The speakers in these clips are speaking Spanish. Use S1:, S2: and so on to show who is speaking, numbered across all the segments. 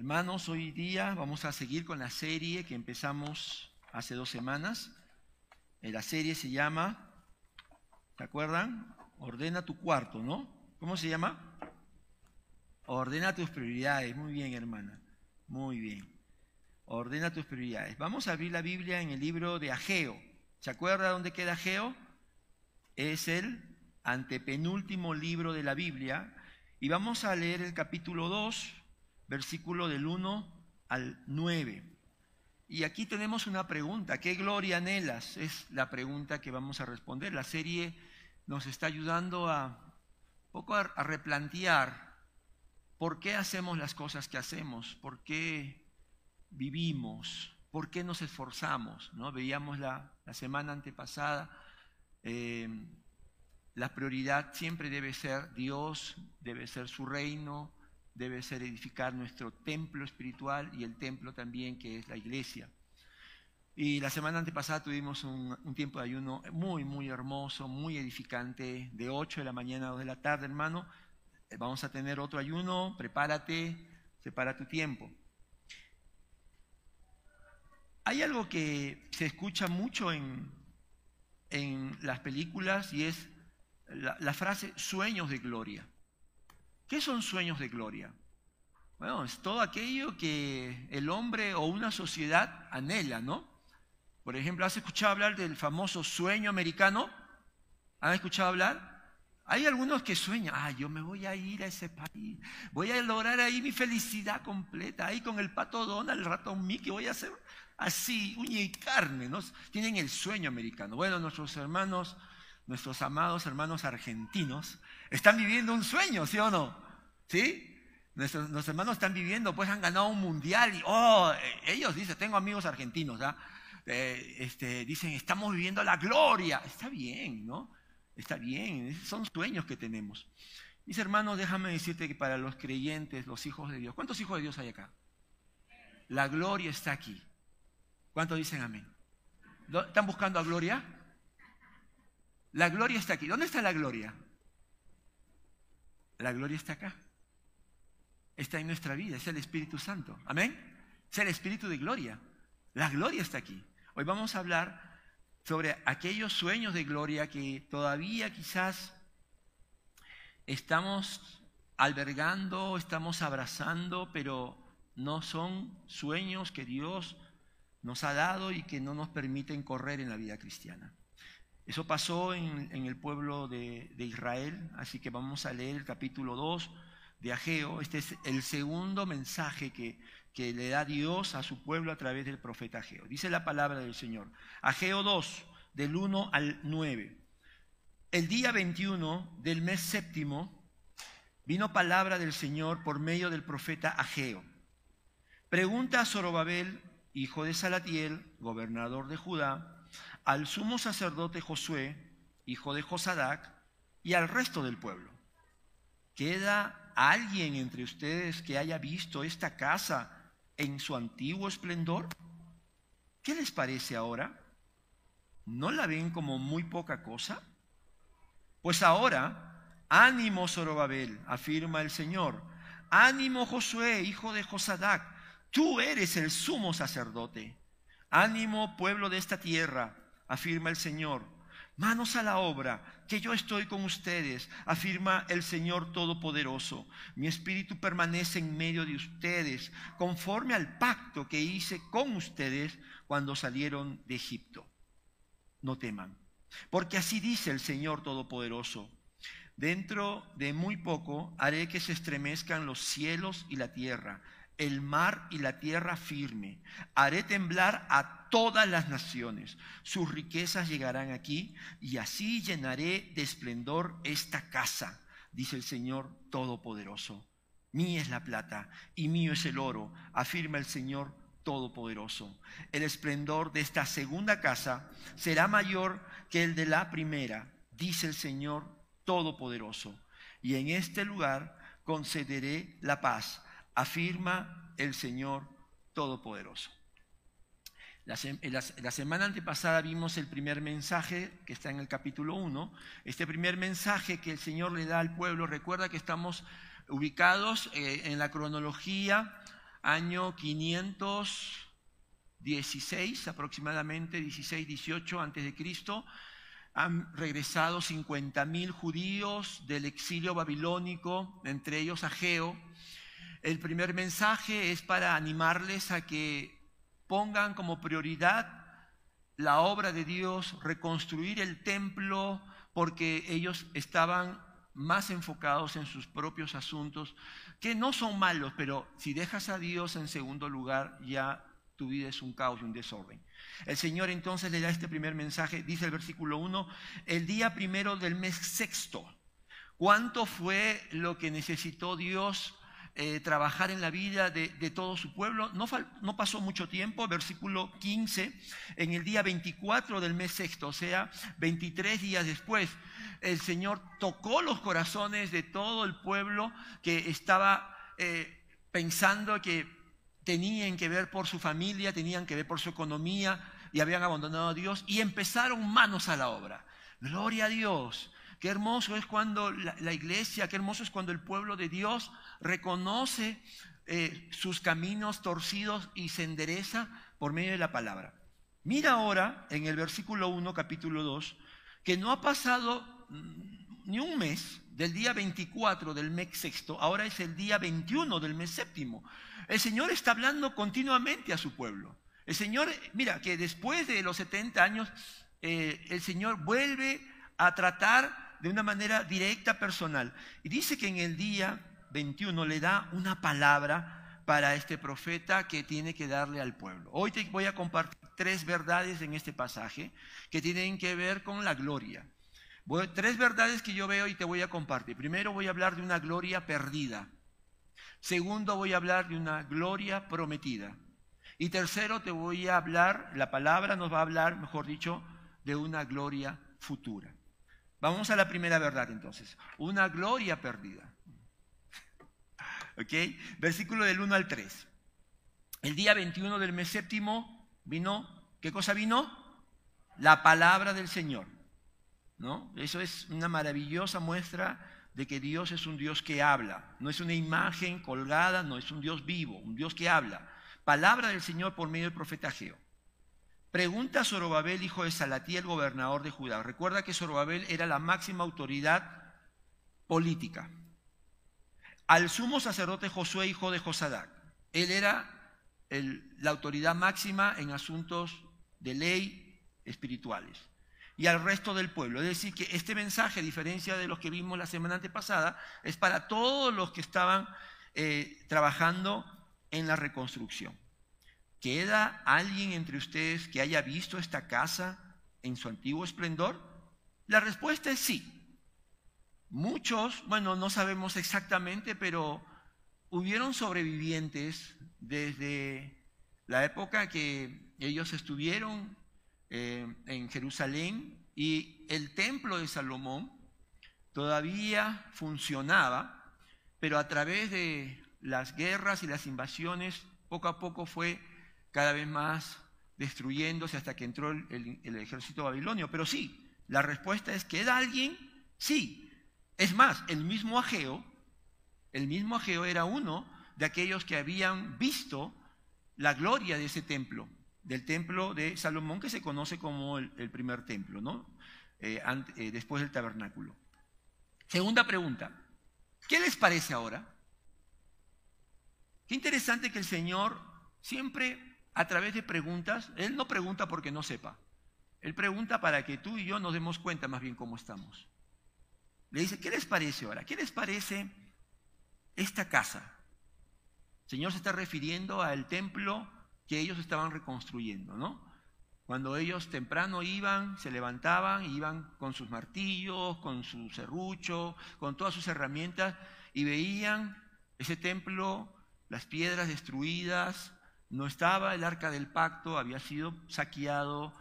S1: Hermanos, hoy día vamos a seguir con la serie que empezamos hace dos semanas. Eh, La serie se llama, ¿se acuerdan? Ordena tu cuarto, ¿no? ¿Cómo se llama? Ordena tus prioridades. Muy bien, hermana. Muy bien. Ordena tus prioridades. Vamos a abrir la Biblia en el libro de Ageo. ¿Se acuerda dónde queda Ageo? Es el antepenúltimo libro de la Biblia. Y vamos a leer el capítulo 2, versículo del 1 al 9. Y aquí tenemos una pregunta. ¿Qué gloria anhelas? Es la pregunta que vamos a responder. La serie nos está ayudando a poco a, replantear por qué hacemos las cosas que hacemos, por qué vivimos, por qué nos esforzamos. ¿no? Veíamos la, la semana antepasada, eh, la prioridad siempre debe ser Dios, debe ser su reino, debe ser edificar nuestro templo espiritual y el templo también que es la iglesia. Y la semana antepasada tuvimos un, tiempo de ayuno muy, muy hermoso, muy edificante, de 8 de la mañana a 2 de la tarde, hermano. Vamos a tener otro ayuno, prepárate, separa tu tiempo. Hay algo que se escucha mucho en, en las películas y es la, frase sueños de gloria. ¿Qué son sueños de gloria? Bueno, es todo aquello que el hombre o una sociedad anhela, ¿no? Por ejemplo, ¿has escuchado hablar del famoso sueño americano? ¿Han escuchado hablar? Hay algunos que sueñan, ah, yo me voy a ir a ese país, voy a lograr ahí mi felicidad completa, ahí con el pato Donald, el ratón Mickey, voy a hacer así, uña y carne, ¿no? Tienen el sueño americano. Bueno, nuestros hermanos, nuestros amados hermanos argentinos, están viviendo un sueño, ¿sí o no? ¿Sí? Nuestros, hermanos están viviendo, pues han ganado un mundial y, oh, ellos dicen, tengo amigos argentinos, ¿ya? Eh, este, dicen, estamos viviendo la gloria. Está bien, ¿no? Está bien, son sueños que tenemos. Mis hermanos, déjame decirte que para los creyentes, los hijos de Dios, ¿cuántos hijos de Dios hay acá? La gloria está aquí. ¿Cuántos dicen amén? ¿Están buscando a gloria? La gloria está aquí. ¿Dónde está la gloria? La gloria está acá. Está en nuestra vida, es el Espíritu Santo. Amén. Es el Espíritu de gloria. La gloria está aquí. Hoy vamos a hablar sobre aquellos sueños de gloria que todavía quizás estamos albergando, estamos abrazando, pero no son sueños que Dios nos ha dado y que no nos permiten correr en la vida cristiana. Eso pasó en, el pueblo de, de, Israel, así que vamos a leer el capítulo 2 de Ageo. Este es el segundo mensaje que, que le da Dios a su pueblo a través del profeta Ageo. Dice la palabra del Señor. Ageo 2, del 1 al 9. El día 21 del mes séptimo vino palabra del Señor por medio del profeta Ageo. Pregunta a Zorobabel, hijo de Salatiel, gobernador de Judá, al sumo sacerdote Josué, hijo de Josadac, y al resto del pueblo. ¿Queda alguien entre ustedes que haya visto esta casa en su antiguo esplendor? ¿Qué les parece ahora? ¿No la ven como muy poca cosa? Pues ahora, ánimo Zorobabel, afirma el Señor, ánimo Josué, hijo de Josadac, tú eres el sumo sacerdote. Ánimo pueblo de esta tierra, afirma el Señor. Manos a la obra, que yo estoy con ustedes, afirma el Señor Todopoderoso. Mi espíritu permanece en medio de ustedes, conforme al pacto que hice con ustedes cuando salieron de Egipto. No teman, porque así dice el Señor Todopoderoso. Dentro de muy poco haré que se estremezcan los cielos y la tierra el mar y la tierra firme. Haré temblar a todas las naciones. Sus riquezas llegarán aquí y así llenaré de esplendor esta casa, dice el Señor Todopoderoso. Mía es la plata y mío es el oro, afirma el Señor Todopoderoso. El esplendor de esta segunda casa será mayor que el de la primera, dice el Señor Todopoderoso. Y en este lugar concederé la paz afirma el Señor Todopoderoso. La, la, semana antepasada vimos el primer mensaje que está en el capítulo 1. Este primer mensaje que el Señor le da al pueblo, recuerda que estamos ubicados eh, en la cronología año 516 aproximadamente, 16, 18 antes de Cristo, han regresado 50.000 judíos del exilio babilónico, entre ellos Ageo. El primer mensaje es para animarles a que pongan como prioridad la obra de Dios, reconstruir el templo, porque ellos estaban más enfocados en sus propios asuntos, que no son malos, pero si dejas a Dios en segundo lugar, ya tu vida es un caos y un desorden. El Señor entonces le da este primer mensaje, dice el versículo 1, el día primero del mes sexto. ¿Cuánto fue lo que necesitó Dios eh, trabajar en la vida de, todo su pueblo. No, no, pasó mucho tiempo, versículo 15, en el día 24 del mes sexto, o sea, 23 días después, el Señor tocó los corazones de todo el pueblo que estaba eh, pensando que tenían que ver por su familia, tenían que ver por su economía y habían abandonado a Dios y empezaron manos a la obra. Gloria a Dios. Qué hermoso es cuando la, iglesia, qué hermoso es cuando el pueblo de Dios reconoce eh, sus caminos torcidos y se endereza por medio de la palabra. Mira ahora en el versículo 1, capítulo 2, que no ha pasado mm, ni un mes del día 24 del mes sexto, ahora es el día 21 del mes séptimo. El Señor está hablando continuamente a su pueblo. El Señor, mira, que después de los 70 años, eh, el Señor vuelve a tratar de una manera directa, personal. Y dice que en el día 21 le da una palabra para este profeta que tiene que darle al pueblo. Hoy te voy a compartir tres verdades en este pasaje que tienen que ver con la gloria. tres verdades que yo veo y te voy a compartir. Primero voy a hablar de una gloria perdida. Segundo voy a hablar de una gloria prometida. Y tercero te voy a hablar, la palabra nos va a hablar, mejor dicho, de una gloria futura. Vamos a la primera verdad entonces. Una gloria perdida. ¿Ok? Versículo del 1 al 3. El día 21 del mes séptimo vino, ¿qué cosa vino? La palabra del Señor. ¿No? Eso es una maravillosa muestra de que Dios es un Dios que habla. No es una imagen colgada, no es un Dios vivo, un Dios que habla. Palabra del Señor por medio del profeta Geo. Pregunta a Zorobabel, hijo de Salatiel, gobernador de Judá. Recuerda que Zorobabel era la máxima autoridad política. Al sumo sacerdote Josué, hijo de Josadac. Él era la autoridad máxima en asuntos de ley espirituales. Y al resto del pueblo. Es decir, que este mensaje, a diferencia de los que vimos la semana antepasada, es para todos los que estaban eh, trabajando en la reconstrucción. ¿Queda alguien entre ustedes que haya visto esta casa en su antiguo esplendor? La respuesta es sí. Muchos, bueno, no sabemos exactamente, pero hubieron sobrevivientes desde la época que ellos estuvieron eh, en Jerusalén y el templo de Salomón todavía funcionaba, pero a través de las guerras y las invasiones poco a poco fue cada vez más destruyéndose hasta que entró el, ejército babilonio. Pero sí, la respuesta es que era alguien, sí. Es más, el mismo Ageo, el mismo Ageo era uno de aquellos que habían visto la gloria de ese templo, del templo de Salomón, que se conoce como el, primer templo, ¿no? Eh, eh, después del tabernáculo. Segunda pregunta, ¿qué les parece ahora? Qué interesante que el Señor siempre a través de preguntas. Él no pregunta porque no sepa. Él pregunta para que tú y yo nos demos cuenta más bien cómo estamos. Le dice, ¿qué les parece ahora? ¿Qué les parece esta casa? El Señor se está refiriendo al templo que ellos estaban reconstruyendo, ¿no? Cuando ellos temprano iban, se levantaban, iban con sus martillos, con su serrucho, con todas sus herramientas y veían ese templo, las piedras destruidas, no estaba el arca del pacto, había sido saqueado,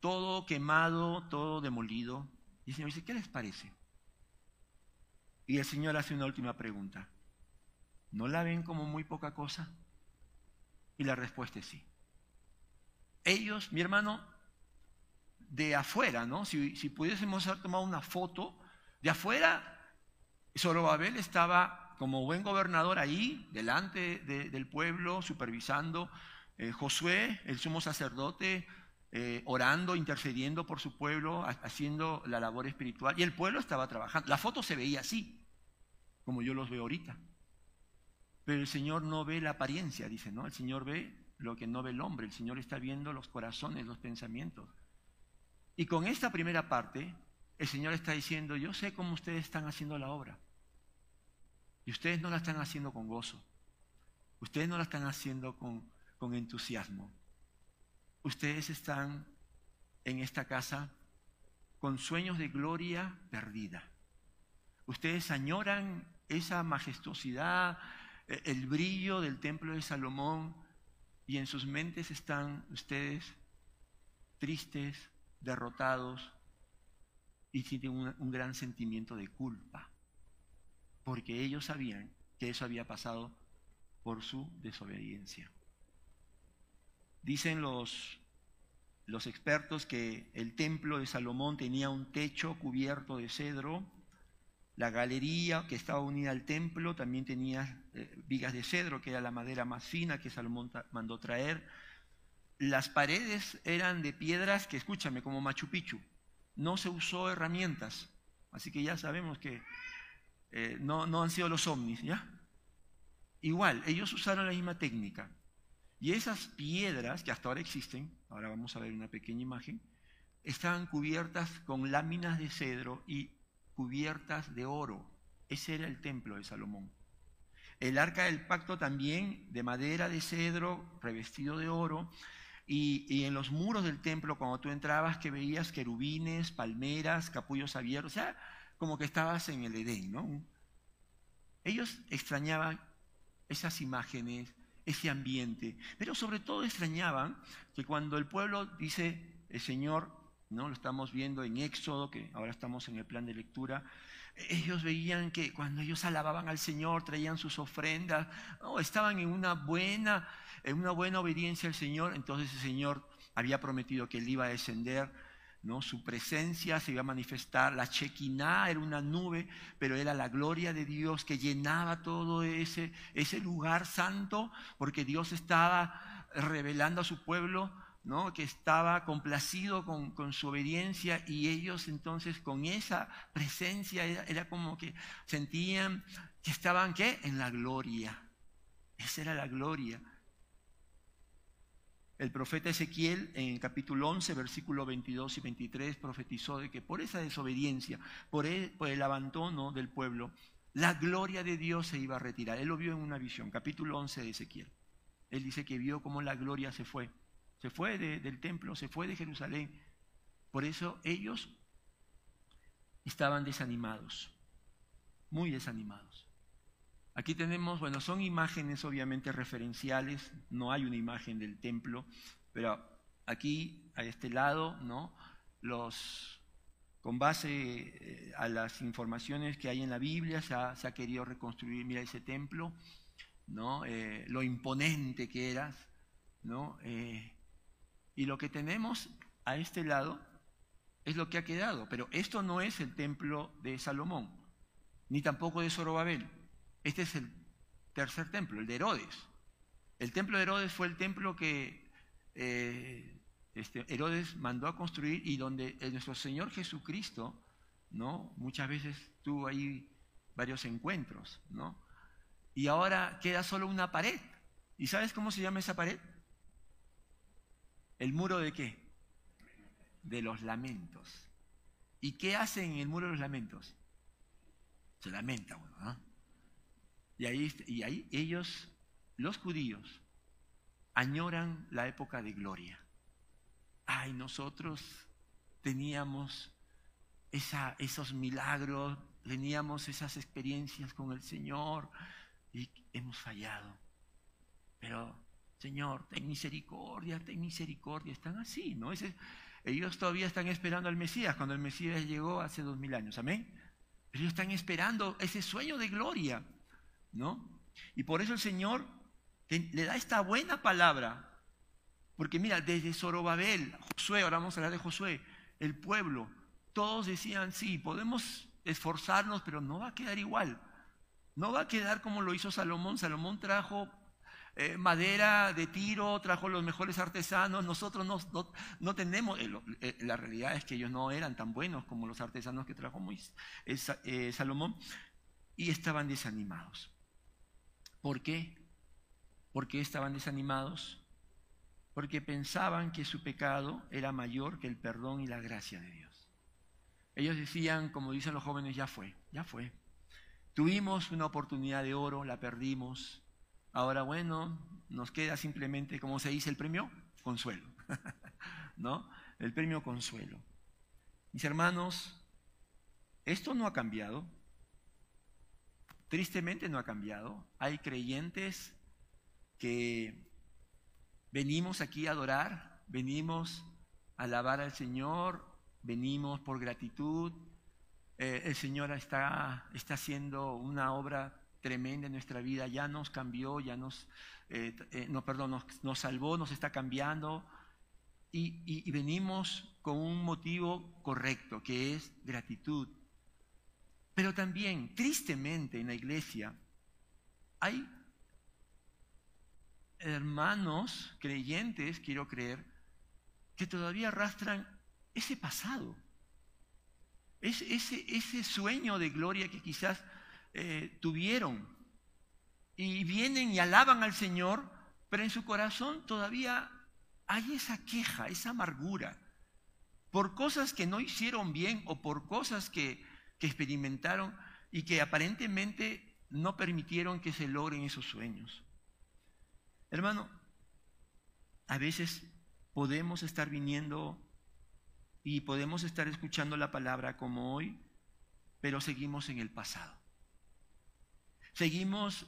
S1: todo quemado, todo demolido. Y el Señor dice, ¿qué les parece? Y el Señor hace una última pregunta. ¿No la ven como muy poca cosa? Y la respuesta es sí. Ellos, mi hermano, de afuera, ¿no? Si, pudiésemos haber tomado una foto, de afuera, Zorobabel estaba como buen gobernador ahí, delante del pueblo, supervisando. Eh, Josué, el sumo sacerdote, eh, orando, intercediendo por su pueblo, haciendo la labor espiritual. Y el pueblo estaba trabajando. La foto se veía así, como yo los veo ahorita. Pero el Señor no ve la apariencia, dice, ¿no? El Señor ve lo que no ve el hombre. El Señor está viendo los corazones, los pensamientos. Y con esta primera parte, el Señor está diciendo, yo sé cómo ustedes están haciendo la obra. Y ustedes no la están haciendo con gozo. Ustedes no la están haciendo con, entusiasmo ustedes están en esta casa con sueños de gloria perdida. Ustedes añoran esa majestuosidad, e, el brillo del templo de Salomón y en sus mentes están ustedes tristes, derrotados y tienen un gran sentimiento de culpa, porque ellos sabían que eso había pasado por su desobediencia. Dicen los, los expertos que el templo de Salomón tenía un techo cubierto de cedro, la galería que estaba unida al templo también tenía eh, vigas de cedro, que era la madera más fina que Salomón mandó traer. Las paredes eran de piedras que, escúchame, como Machu Picchu. No se usó herramientas, así que ya sabemos que eh, no, no han sido los ovnis, ¿ya? Igual, ellos usaron la misma técnica. Y esas piedras que hasta ahora existen, ahora vamos a ver una pequeña imagen, estaban cubiertas con láminas de cedro y cubiertas de oro. Ese era el templo de Salomón. El arca del pacto también de madera de cedro, revestido de oro. Y, en los muros del templo, cuando tú entrabas, que veías querubines, palmeras, capullos abiertos, o sea, como que estabas en el Edén, ¿no? Ellos extrañaban esas imágenes ese ambiente. Pero sobre todo extrañaban que cuando el pueblo dice, el Señor, ¿no? lo estamos viendo en Éxodo, que ahora estamos en el plan de lectura, ellos veían que cuando ellos alababan al Señor, traían sus ofrendas, estaban en una buena, en una buena obediencia al Señor, entonces el Señor había prometido que él iba a descender Su presencia se iba a manifestar, la Chequiná era una nube, pero era la gloria de Dios que llenaba todo ese, ese lugar santo, porque Dios estaba revelando a su pueblo, ¿no? que estaba complacido con, con, su obediencia y ellos entonces con esa presencia era, era como que sentían que estaban ¿qué? en la gloria. Esa era la gloria. El profeta Ezequiel en el capítulo 11, versículo 22 y 23 profetizó de que por esa desobediencia, por el, abandono del pueblo, la gloria de Dios se iba a retirar. Él lo vio en una visión, capítulo 11 de Ezequiel. Él dice que vio cómo la gloria se fue. Se fue del templo, se fue de Jerusalén. Por eso ellos estaban desanimados, muy desanimados. Aquí tenemos, bueno, son imágenes obviamente referenciales, no hay una imagen del templo, pero aquí, a este lado, ¿no? Con base eh, a las informaciones que hay en la Biblia, se ha, querido reconstruir, mira ese templo, ¿no? Eh, lo imponente que eras, ¿no? Eh, y lo que tenemos a este lado es lo que ha quedado, pero esto no es el templo de Salomón, ni tampoco de Zorobabel. Este es el tercer templo, el de Herodes. El templo de Herodes fue el templo que eh, este, Herodes mandó a construir y donde nuestro Señor Jesucristo, ¿no? Muchas veces tuvo ahí varios encuentros, ¿no? Y ahora queda solo una pared. ¿Y sabes cómo se llama esa pared? ¿El muro de qué? De los lamentos. ¿Y qué hacen en el muro de los lamentos? Se lamenta uno, ¿no? Y ahí, y ahí ellos, los judíos, añoran la época de gloria. Ay, nosotros teníamos esa, esos milagros, teníamos esas experiencias con el Señor y hemos fallado. Pero, Señor, ten misericordia, ten misericordia. Están así, ¿no? ellos todavía están esperando al Mesías, cuando el Mesías llegó hace dos mil años. Amén. Ellos están esperando ese sueño de gloria. ¿No? Y por eso el Señor le da esta buena palabra. Porque mira, desde Zorobabel, Josué, ahora vamos a hablar de Josué, el pueblo, todos decían, sí, podemos esforzarnos, pero no va a quedar igual. No va a quedar como lo hizo Salomón. Salomón trajo eh, madera de tiro, trajo los mejores artesanos. Nosotros no, tenemos, eh, eh, la realidad es que ellos no eran tan buenos como los artesanos que trajo Salomón y estaban desanimados. ¿Por qué? ¿Por qué estaban desanimados? Porque pensaban que su pecado era mayor que el perdón y la gracia de Dios. Ellos decían, como dicen los jóvenes, ya fue, ya fue. Tuvimos una oportunidad de oro, la perdimos. Ahora, bueno, nos queda simplemente, como se dice, el premio consuelo. ¿No? El premio consuelo. Mis hermanos, esto no ha cambiado. Tristemente no ha cambiado. Hay creyentes que venimos aquí a adorar, venimos a alabar al Señor, venimos por gratitud, eh, el Señor está, está haciendo una obra tremenda en nuestra vida, ya nos cambió, ya nos, eh, eh, no, perdón, nos, salvó, nos está cambiando y, y venimos con un motivo correcto, que es gratitud. Pero también, tristemente, en la iglesia hay hermanos creyentes, quiero creer, que todavía arrastran ese pasado ese, ese sueño de gloria que quizás eh, tuvieron. Y vienen y alaban al Señor, pero en su corazón todavía hay esa queja, esa amargura, por cosas que no hicieron bien o por cosas que, que experimentaron y que aparentemente no permitieron que se logren esos sueños. Hermano, a veces podemos estar viniendo y podemos estar escuchando la palabra como hoy, pero seguimos en el pasado. Seguimos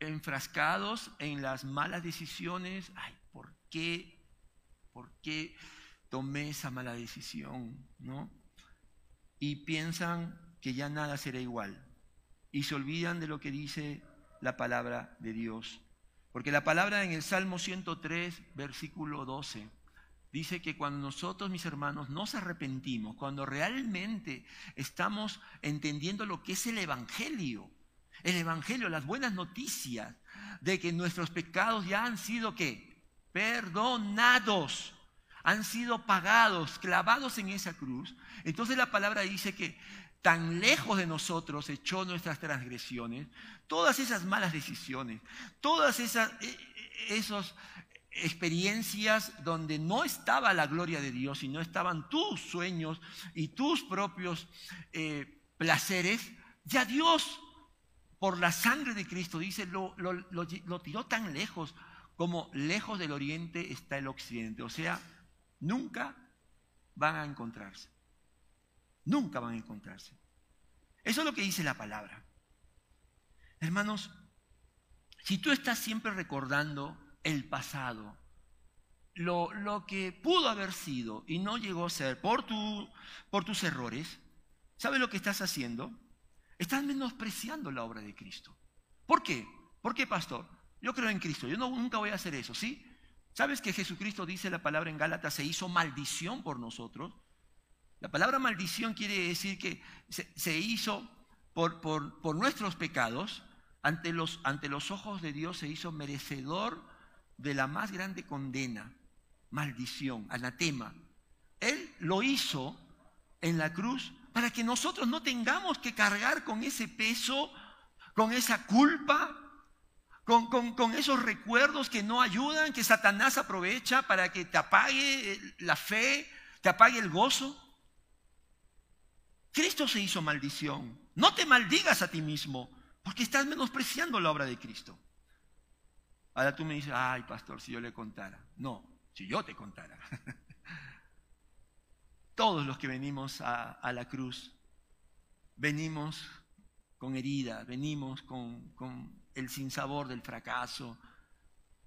S1: enfrascados en las malas decisiones. Ay, ¿por qué? ¿Por qué tomé esa mala decisión? ¿No? Y piensan que ya nada será igual. Y se olvidan de lo que dice la palabra de Dios. Porque la palabra en el Salmo 103, versículo 12, dice que cuando nosotros, mis hermanos, nos arrepentimos, cuando realmente estamos entendiendo lo que es el Evangelio, el Evangelio, las buenas noticias de que nuestros pecados ya han sido ¿qué? perdonados, han sido pagados, clavados en esa cruz. Entonces la palabra dice que tan lejos de nosotros echó nuestras transgresiones, todas esas malas decisiones, todas esas eh, eh, esos experiencias donde no estaba la gloria de Dios, sino estaban tus sueños y tus propios eh, placeres, ya Dios, por la sangre de Cristo, dice, lo, lo tiró tan lejos como lejos del oriente está el occidente. O sea, nunca van a encontrarse. Nunca van a encontrarse. Eso es lo que dice la palabra. Hermanos, si tú estás siempre recordando el pasado, lo, lo, que pudo haber sido y no llegó a ser por, tu, por tus errores, ¿sabes lo que estás haciendo? Estás menospreciando la obra de Cristo. ¿Por qué? ¿Por qué, pastor? Yo creo en Cristo, yo no, nunca voy a hacer eso, ¿sí? ¿Sabes que Jesucristo dice la palabra en Gálatas, se hizo maldición por nosotros? La palabra maldición quiere decir que se, hizo por, por, por, nuestros pecados, ante los, ante los ojos de Dios se hizo merecedor de la más grande condena, maldición, anatema. Él lo hizo en la cruz para que nosotros no tengamos que cargar con ese peso, con esa culpa, con, esos recuerdos que no ayudan, que Satanás aprovecha para que te apague la fe, te apague el gozo. Cristo se hizo maldición. No te maldigas a ti mismo, porque estás menospreciando la obra de Cristo. Ahora tú me dices, ay, pastor, si yo le contara. No, si yo te contara. Todos los que venimos a, la cruz, venimos con herida, venimos con, el sinsabor del fracaso.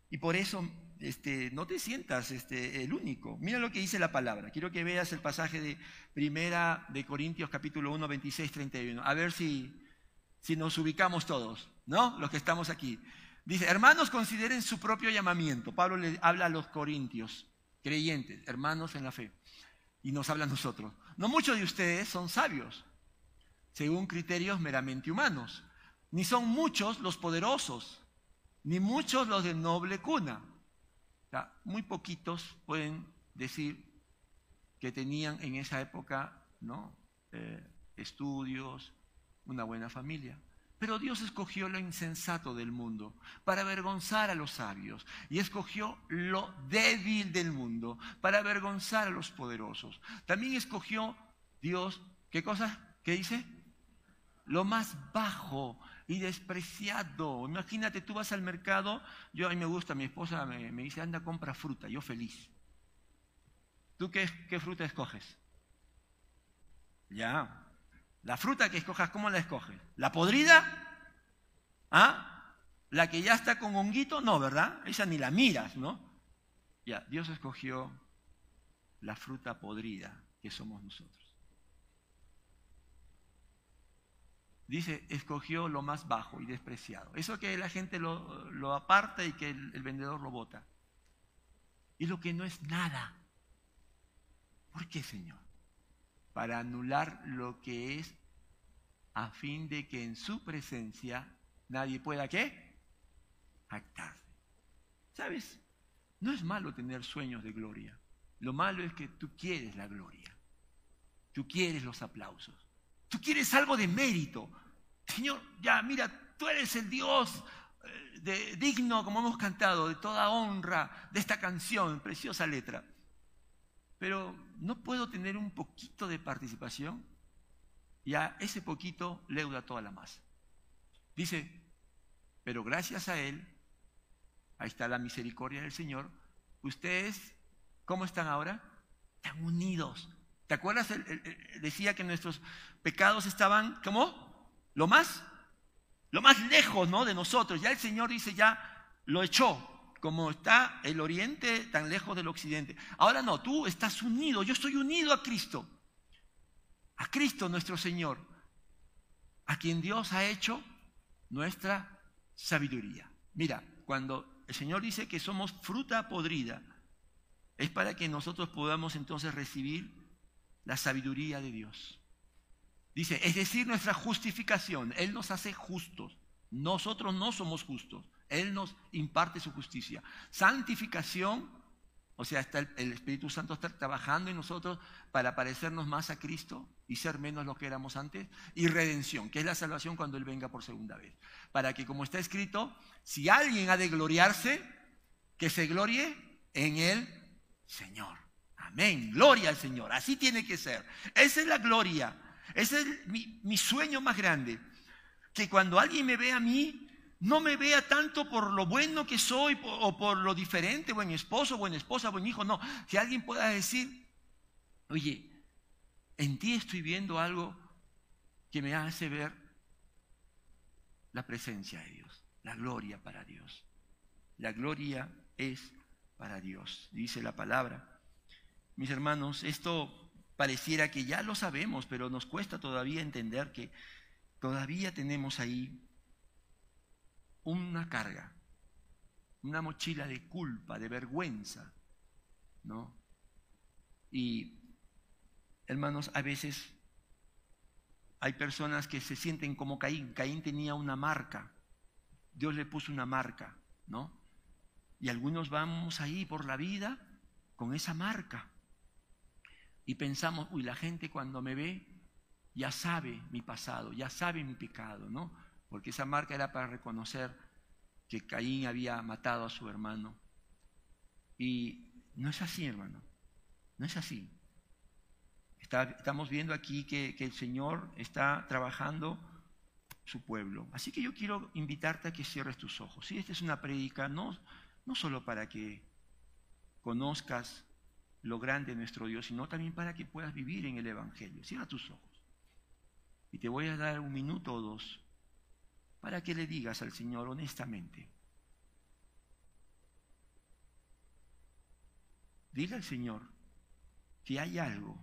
S1: Y por eso este, no te sientas este, el único. Mira lo que dice la palabra. Quiero que veas el pasaje de Primera de Corintios capítulo 1, 26, 31. A ver si, si nos ubicamos todos, ¿no? Los que estamos aquí. Dice, hermanos, consideren su propio llamamiento. Pablo le habla a los corintios, creyentes, hermanos en la fe. Y nos habla a nosotros. No muchos de ustedes son sabios. según criterios meramente humanos. Ni son muchos los poderosos, ni muchos los de noble cuna. muy poquitos pueden decir que tenían en esa época ¿no? Eh, estudios, una buena familia. Pero Dios escogió lo insensato del mundo para avergonzar a los sabios y escogió lo débil del mundo para avergonzar a los poderosos. También escogió Dios, ¿qué cosa? ¿Qué dice? Lo más bajo y despreciado. Imagínate, tú vas al mercado, yo a mí me gusta, mi esposa me, dice, anda, compra fruta, yo feliz. ¿Tú qué, fruta escoges? Ya, la fruta que escojas, ¿cómo la escoges? ¿La podrida? ¿Ah? ¿La que ya está con honguito? No, ¿verdad? Esa ni la miras, ¿no? Ya, Dios escogió la fruta podrida que somos nosotros. Dice, escogió lo más bajo y despreciado. Eso que la gente lo, aparta y que el vendedor lo bota. Y lo que no es nada. ¿Por qué, Señor? para anular lo que es a fin de que en su presencia nadie pueda qué? Actarse. ¿Sabes? No es malo tener sueños de gloria. Lo malo es que tú quieres la gloria. Tú quieres los aplausos. Tú quieres algo de mérito. Señor, ya mira, tú eres el Dios eh, digno, como hemos cantado, de toda honra de esta canción, preciosa letra pero no puedo tener un poquito de participación y a ese poquito leuda toda la masa. Dice, pero gracias a Él, ahí está la misericordia del Señor, ustedes, ¿cómo están ahora? Están unidos. ¿Te acuerdas? decía que nuestros pecados estaban, ¿cómo? Lo más, lo más lejos, ¿no? De nosotros. Ya el Señor dice, ya lo echó, como está el oriente tan lejos del occidente. Ahora no, tú estás unido, yo estoy unido a Cristo, a Cristo nuestro Señor, a quien Dios ha hecho nuestra sabiduría. Mira, cuando el Señor dice que somos fruta podrida, es para que nosotros podamos entonces recibir la sabiduría de Dios. Dice, es decir, nuestra justificación. Él nos hace justos. Nosotros no somos justos. Él nos imparte su justicia. Santificación, o sea, está el, Espíritu Santo está trabajando en nosotros para parecernos más a Cristo y ser menos lo que éramos antes. Y redención, que es la salvación cuando Él venga por segunda vez. Para que, como está escrito, si alguien ha de gloriarse, que se glorie en el Señor. Amén. Gloria al Señor. Así tiene que ser. Esa es la gloria. Ese es mi, sueño más grande. Que cuando alguien me ve a mí, no me vea tanto por lo bueno que soy o por lo diferente, buen esposo, buena esposa, buen hijo, no. Que alguien pueda decir, oye, en ti estoy viendo algo que me hace ver la presencia de Dios, la gloria para Dios. La gloria es para Dios, dice la palabra. Mis hermanos, esto pareciera que ya lo sabemos, pero nos cuesta todavía entender que todavía tenemos ahí una carga, una mochila de culpa, de vergüenza, ¿no? Y, hermanos, a veces hay personas que se sienten como Caín. Caín tenía una marca, Dios le puso una marca, ¿no? Y algunos vamos ahí por la vida con esa marca. Y pensamos, uy, la gente cuando me ve ya sabe mi pasado, ya sabe mi pecado, ¿no? porque esa marca era para reconocer que Caín había matado a su hermano. Y no es así, hermano, no es así. estamos viendo aquí que, el Señor está trabajando su pueblo. Así que yo quiero invitarte a que cierres tus ojos. Sí, esta es una prédica no, no solo para que conozcas lo grande de nuestro Dios, sino también para que puedas vivir en el Evangelio. Cierra tus ojos. Y te voy a dar un minuto o dos para que le digas al Señor honestamente. Dile al Señor que hay algo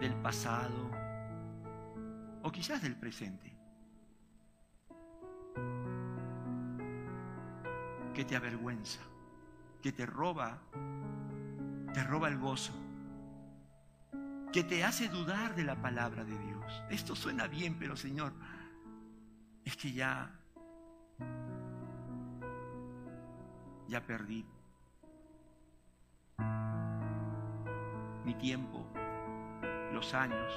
S1: del pasado o quizás del presente que te avergüenza, que te roba, te roba el gozo, que te hace dudar de la palabra de Dios. Esto suena bien, pero Señor, es que ya, ya perdí mi tiempo, los años.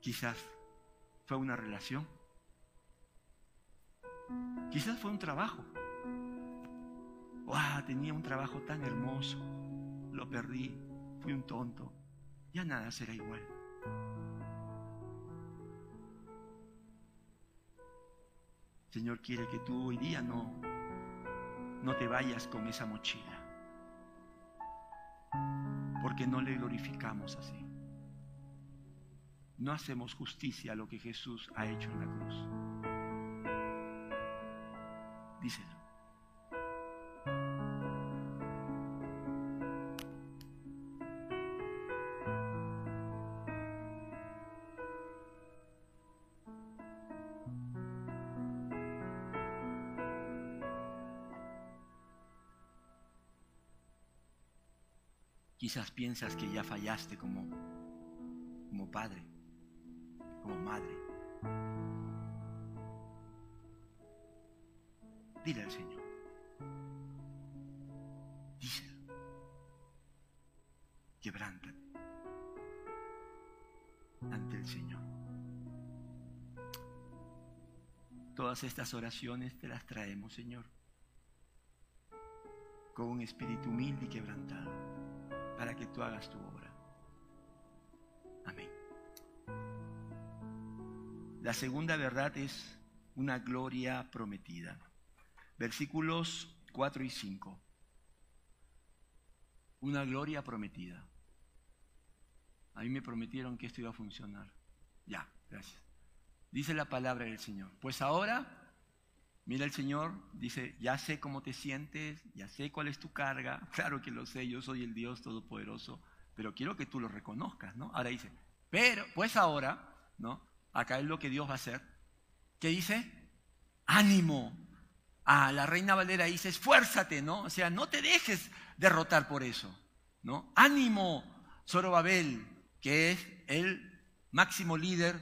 S1: Quizás fue una relación. Quizás fue un trabajo. ¡Wow! Tenía un trabajo tan hermoso. Lo perdí. Fui un tonto. Ya nada será igual. Señor quiere que tú hoy día no, no te vayas con esa mochila. Porque no le glorificamos así. No hacemos justicia a lo que Jesús ha hecho en la cruz. Piensas que ya fallaste como, como padre, como madre. Dile al Señor. Díselo. Quebrántate ante el Señor. Todas estas oraciones te las traemos, Señor, con un espíritu humilde y quebrantado para que tú hagas tu obra. Amén. La segunda verdad es una gloria prometida. Versículos 4 y 5. Una gloria prometida. A mí me prometieron que esto iba a funcionar. Ya, gracias. Dice la palabra del Señor. Pues ahora Mira el Señor, dice, ya sé cómo te sientes, ya sé cuál es tu carga, claro que lo sé, yo soy el Dios Todopoderoso, pero quiero que tú lo reconozcas, ¿no? Ahora dice, pero, pues ahora, ¿no? Acá es lo que Dios va a hacer. ¿Qué dice? Ánimo. A la reina Valera dice, esfuérzate, ¿no? O sea, no te dejes derrotar por eso, ¿no? Ánimo, Zorobabel, que es el máximo líder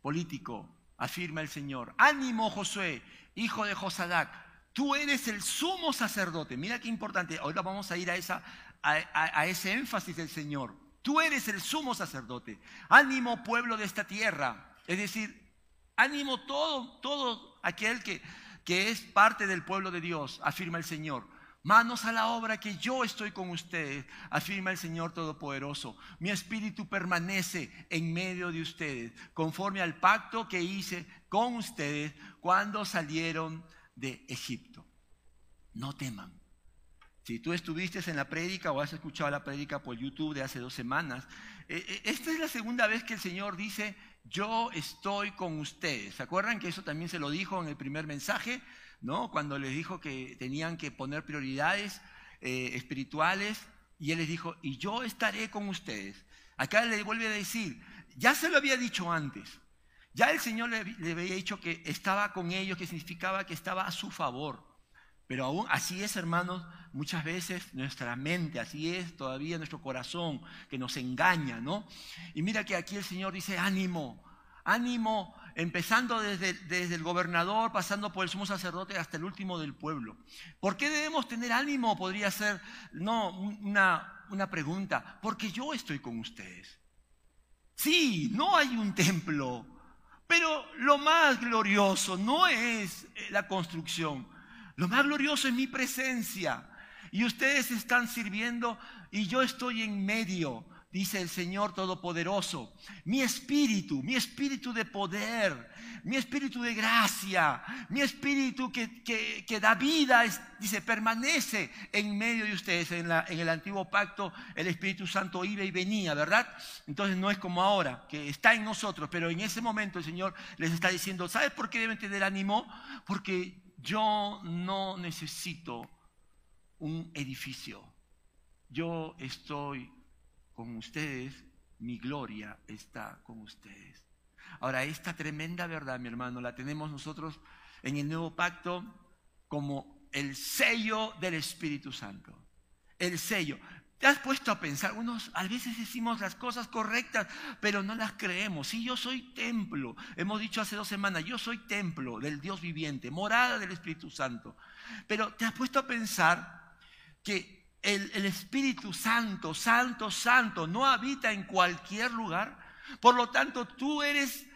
S1: político, afirma el Señor. Ánimo, Josué, hijo de Josadac, tú eres el sumo sacerdote. Mira qué importante, ahora vamos a ir a, esa, a, ese énfasis del Señor. Tú eres el sumo sacerdote. Ánimo pueblo de esta tierra. Es decir, ánimo todo, todo aquel que, que es parte del pueblo de Dios, afirma el Señor. Manos a la obra que yo estoy con ustedes, afirma el Señor Todopoderoso. Mi espíritu permanece en medio de ustedes, conforme al pacto que hice con ustedes cuando salieron de Egipto. No teman. Si tú estuviste en la prédica o has escuchado la prédica por YouTube de hace dos semanas, eh, eh, esta es la segunda vez que el Señor dice, yo estoy con ustedes. ¿Se acuerdan que eso también se lo dijo en el primer mensaje? ¿no? Cuando les dijo que tenían que poner prioridades eh, espirituales, y él les dijo, y yo estaré con ustedes. Acá le vuelve a decir, ya se lo había dicho antes, ya el Señor le, había dicho que estaba con ellos, que significaba que estaba a su favor. Pero aún así es, hermanos, muchas veces nuestra mente, así es todavía nuestro corazón que nos engaña, ¿no? Y mira que aquí el Señor dice, ánimo, ánimo, empezando desde, desde, el gobernador, pasando por el sumo sacerdote hasta el último del pueblo. ¿Por qué debemos tener ánimo? Podría ser, no, una, una pregunta. Porque yo estoy con ustedes. Sí, no hay un templo, pero lo más glorioso no es eh, la construcción. Lo más glorioso es mi presencia. Y ustedes están sirviendo y yo estoy en medio dice el Señor Todopoderoso, mi espíritu, mi espíritu de poder, mi espíritu de gracia, mi espíritu que, que, da vida, dice, permanece en medio de ustedes. En, la, en el antiguo pacto el Espíritu Santo iba y venía, ¿verdad? Entonces no es como ahora, que está en nosotros, pero en ese momento el Señor les está diciendo, ¿sabes por qué deben tener ánimo? Porque yo no necesito un edificio. Yo estoy con ustedes, mi gloria está con ustedes. Ahora, esta tremenda verdad, mi hermano, la tenemos nosotros en el nuevo pacto como el sello del Espíritu Santo. El sello. ¿Te has puesto a pensar? Unos a veces decimos las cosas correctas, pero no las creemos. Sí, yo soy templo. Hemos dicho hace dos semanas, yo soy templo del Dios viviente, morada del Espíritu Santo. Pero te has puesto a pensar que el, Espíritu Santo, Santo, Santo, no habita en cualquier lugar. Por lo tanto, tú eres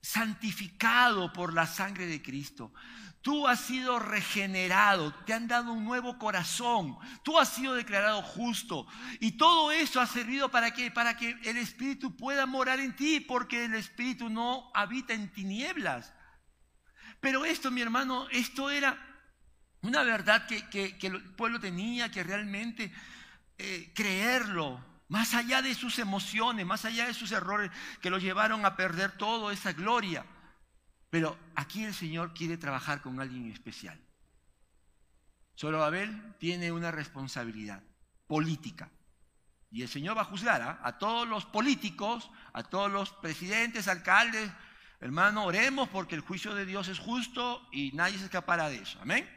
S1: santificado por la sangre de Cristo. Tú has sido regenerado, te han dado un nuevo corazón, tú has sido declarado justo. Y todo eso ha servido para que, para que el Espíritu pueda morar en ti, porque el Espíritu no habita en tinieblas. Pero esto, mi hermano, esto era una verdad que, el pueblo tenía que realmente eh, creerlo, más allá de sus emociones, más allá de sus errores que lo llevaron a perder toda esa gloria. Pero aquí el Señor quiere trabajar con alguien especial. Solo Abel tiene una responsabilidad política. Y el Señor va a juzgar ¿ah? a todos los políticos, a todos los presidentes, alcaldes. Hermano, oremos porque el juicio de Dios es justo y nadie se escapará de eso. Amén.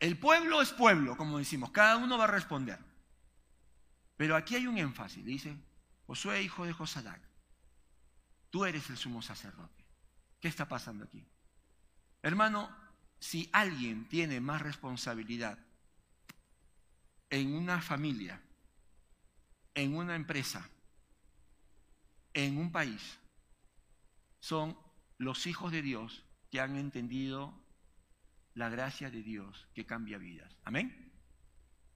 S1: El pueblo es pueblo, como decimos, cada uno va a responder. Pero aquí hay un énfasis, dice, Josué, hijo de Josadac, tú eres el sumo sacerdote. ¿Qué está pasando aquí? Hermano, si alguien tiene más responsabilidad en una familia, en una empresa, en un país, son los hijos de Dios que han entendido la gracia de Dios que cambia vidas. Amén.